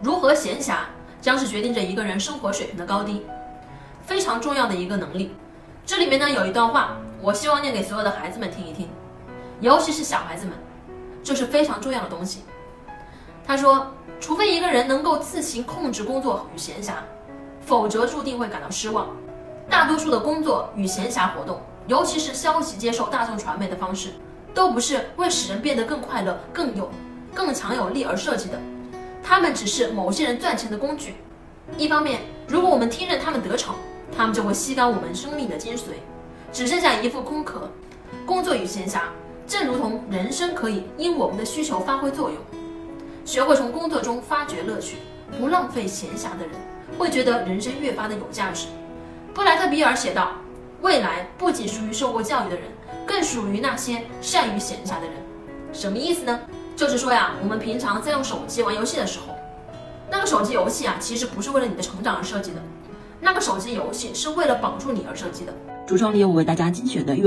如何闲暇将是决定着一个人生活水平的高低，非常重要的一个能力。这里面呢有一段话，我希望念给所有的孩子们听一听，尤其是小孩子们，这是非常重要的东西。他说，除非一个人能够自行控制工作与闲暇，否则注定会感到失望。大多数的工作与闲暇活动，尤其是消极接受大众传媒的方式，都不是为使人变得更快乐、更有、更强有力而设计的。他们只是某些人赚钱的工具。一方面，如果我们听任他们得逞，他们就会吸干我们生命的精髓，只剩下一副空壳。工作与闲暇，正如同人生，可以因我们的需求发挥作用。学会从工作中发掘乐趣，不浪费闲暇的人，会觉得人生越发的有价值。布莱特比尔写道：“未来不仅属于受过教育的人，更属于那些善于闲暇的人。”什么意思呢？就是说呀，我们平常在用手机玩游戏的时候，那个手机游戏啊，其实不是为了你的成长而设计的，那个手机游戏是为了绑住你而设计的。橱窗里有我为大家精选的。